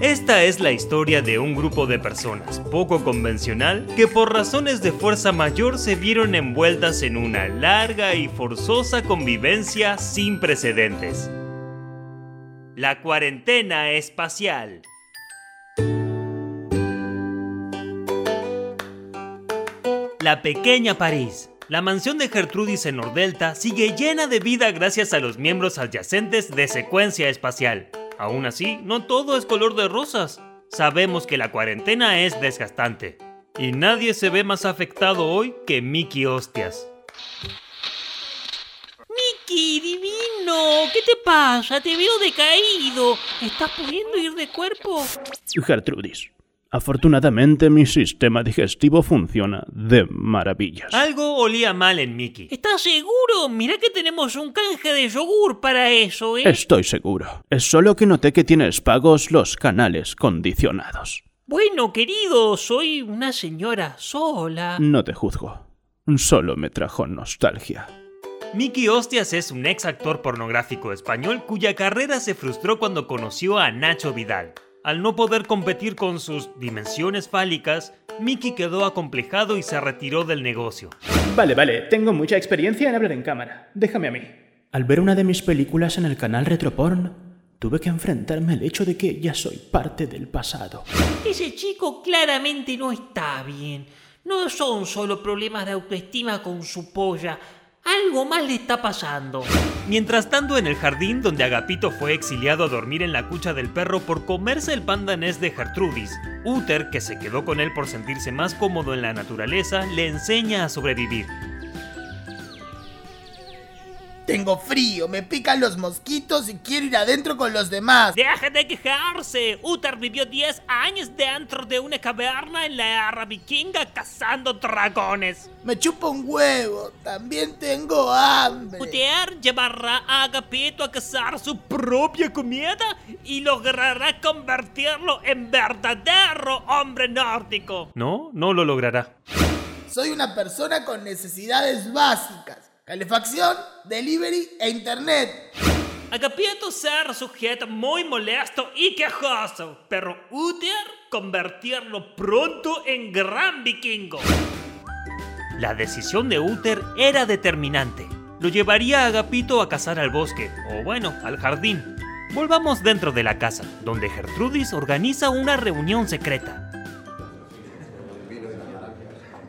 Esta es la historia de un grupo de personas poco convencional que por razones de fuerza mayor se vieron envueltas en una larga y forzosa convivencia sin precedentes. La cuarentena espacial. La pequeña París. La mansión de Gertrudis en Nordelta sigue llena de vida gracias a los miembros adyacentes de Secuencia Espacial. Aún así, no todo es color de rosas. Sabemos que la cuarentena es desgastante. Y nadie se ve más afectado hoy que Mickey Hostias. Mickey, divino, ¿qué te pasa? Te veo decaído. ¿Estás pudiendo ir de cuerpo? Gertrudis, Afortunadamente mi sistema digestivo funciona de maravillas. Algo olía mal en Mickey. ¿Estás seguro? Mira que tenemos un canje de yogur para eso, ¿eh? Estoy seguro. Es solo que noté que tienes pagos los canales condicionados. Bueno, querido, soy una señora sola. No te juzgo. Solo me trajo nostalgia. Mickey Hostias es un ex actor pornográfico español cuya carrera se frustró cuando conoció a Nacho Vidal. Al no poder competir con sus dimensiones fálicas, Mickey quedó acomplejado y se retiró del negocio. Vale, vale, tengo mucha experiencia en hablar en cámara. Déjame a mí. Al ver una de mis películas en el canal Retroporn, tuve que enfrentarme al hecho de que ya soy parte del pasado. Ese chico claramente no está bien. No son solo problemas de autoestima con su polla, algo mal está pasando. Mientras tanto, en el jardín donde Agapito fue exiliado a dormir en la cucha del perro por comerse el pandanés de Gertrudis, Uther, que se quedó con él por sentirse más cómodo en la naturaleza, le enseña a sobrevivir. Tengo frío, me pican los mosquitos y quiero ir adentro con los demás. ¡Deja de quejarse! Uther vivió 10 años dentro de una caverna en la era vikinga cazando dragones. Me chupa un huevo, también tengo hambre. Uther llevará a Agapito a cazar su propia comida y logrará convertirlo en verdadero hombre nórdico. No, no lo logrará. Soy una persona con necesidades básicas calefacción, delivery e internet. Agapito ser sujeto muy molesto y quejoso, pero útil convertirlo pronto en gran vikingo. La decisión de Uther era determinante. Lo llevaría a Agapito a cazar al bosque, o bueno, al jardín. Volvamos dentro de la casa, donde Gertrudis organiza una reunión secreta.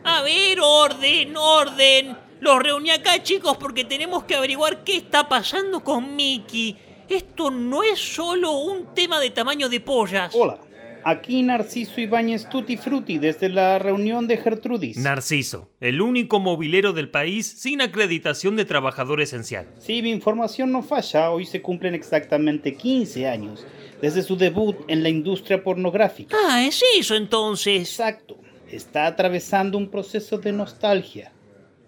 A ver, orden, orden. Los reuní acá, chicos, porque tenemos que averiguar qué está pasando con Mickey. Esto no es solo un tema de tamaño de pollas. Hola, aquí Narciso Ibáñez Tutti Frutti desde la reunión de Gertrudis. Narciso, el único movilero del país sin acreditación de trabajador esencial. Si mi información no falla, hoy se cumplen exactamente 15 años desde su debut en la industria pornográfica. Ah, es eso entonces. Exacto. Está atravesando un proceso de nostalgia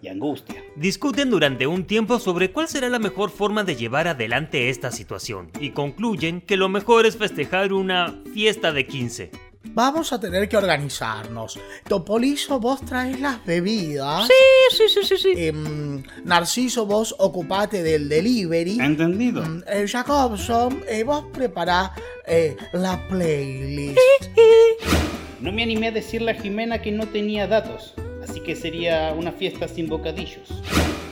y angustia. Discuten durante un tiempo sobre cuál será la mejor forma de llevar adelante esta situación y concluyen que lo mejor es festejar una fiesta de 15. Vamos a tener que organizarnos. Topolizo, vos traes las bebidas. Sí, sí, sí, sí. sí. Em, Narciso, vos ocupate del delivery. Entendido. Mm, eh, Jacobson, eh, vos prepará eh, la playlist. No me animé a decirle a Jimena que no tenía datos así que sería una fiesta sin bocadillos.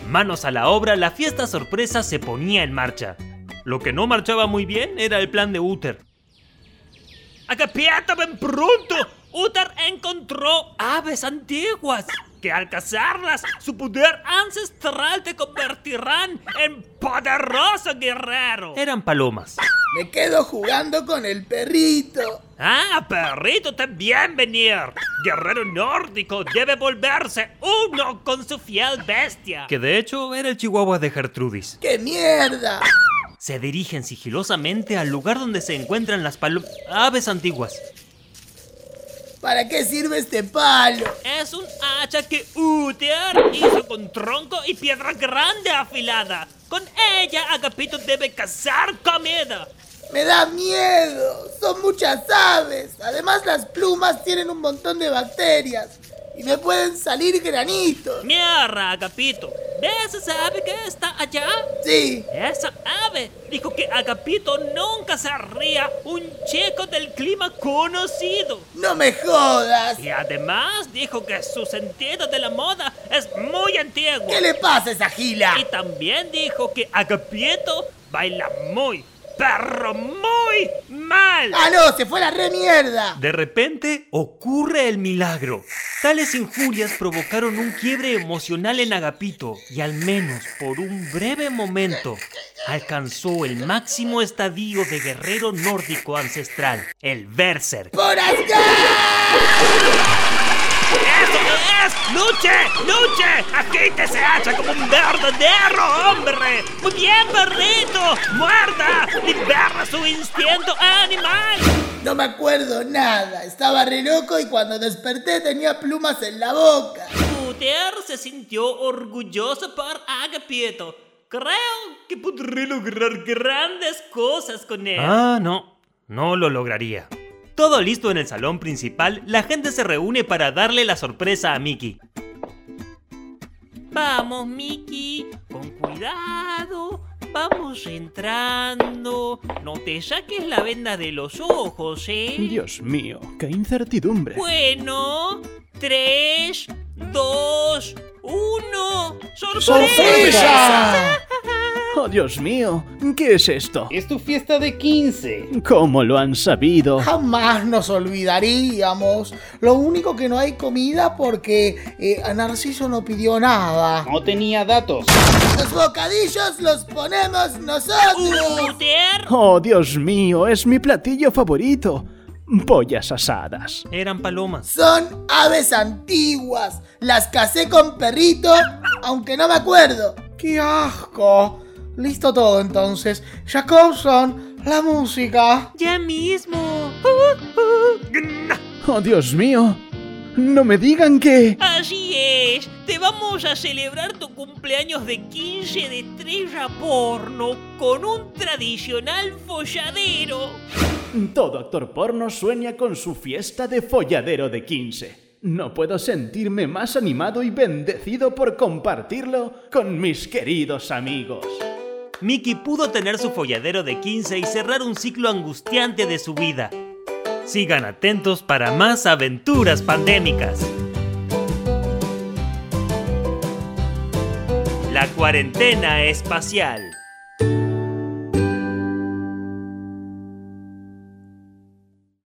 Manos a la obra, la fiesta sorpresa se ponía en marcha. Lo que no marchaba muy bien era el plan de Uther. ¡Agapiata, ven pronto! Uther encontró aves antiguas que al cazarlas, su poder ancestral te convertirán en poderoso guerrero. Eran palomas. Me quedo jugando con el perrito. Ah, perrito, también venir. Guerrero nórdico debe volverse uno con su fiel bestia. Que de hecho era el chihuahua de Gertrudis. ¡Qué mierda! Se dirigen sigilosamente al lugar donde se encuentran las aves antiguas. ¿Para qué sirve este palo? Es un hacha que Uther hizo con tronco y piedra grande afilada. Con ella, Agapito debe cazar comida. Me da miedo. Son muchas aves. Además, las plumas tienen un montón de bacterias. Y me pueden salir granitos. Mierda, Agapito. ¿Ves esa ave que está allá? Sí. Esa ave dijo que Agapito nunca sería un chico del clima conocido. No me jodas. Y además dijo que su sentido de la moda es muy antiguo. ¿Qué le pasa a esa gila? Y también dijo que Agapito baila muy, perro muy mal. Ah, no, se fue la re mierda. De repente ocurre el milagro. Tales injurias provocaron un quiebre emocional en Agapito y al menos por un breve momento alcanzó el máximo estadio de guerrero nórdico ancestral, el Berserk. ¡Por! ¡Luche! ¡Luche! ¡Aquí te se hacha como un verdadero hombre! ¡Muy bien, perrito! ¡Muerda! ¡Libera su instinto animal! No me acuerdo nada. Estaba re loco y cuando desperté tenía plumas en la boca. Uther se sintió orgulloso por Agapito. Creo que podré lograr grandes cosas con él. Ah, no, no lo lograría. Todo listo en el salón principal, la gente se reúne para darle la sorpresa a Mickey. Vamos, Mickey, con cuidado. Vamos entrando. No te saques la venda de los ojos, ¿eh? Dios mío, qué incertidumbre. Bueno, tres, dos, uno. ¡Sorpresa! ¡Sorpresa! Oh, Dios mío, ¿qué es esto? Es tu fiesta de 15. ¿Cómo lo han sabido? Jamás nos olvidaríamos. Lo único que no hay comida porque eh, Narciso no pidió nada. No tenía datos. Los bocadillos los ponemos nosotros. Oh, Dios mío, es mi platillo favorito. Pollas asadas. Eran palomas. Son aves antiguas. Las casé con perrito, aunque no me acuerdo. ¡Qué asco! Listo todo entonces. Jacobson, la música. ya mismo. Oh, Dios mío. No me digan que... Así es, te vamos a celebrar tu cumpleaños de 15 de estrella porno con un tradicional folladero. Todo actor porno sueña con su fiesta de folladero de 15. No puedo sentirme más animado y bendecido por compartirlo con mis queridos amigos. Mickey pudo tener su folladero de 15 y cerrar un ciclo angustiante de su vida. Sigan atentos para más aventuras pandémicas. La cuarentena espacial.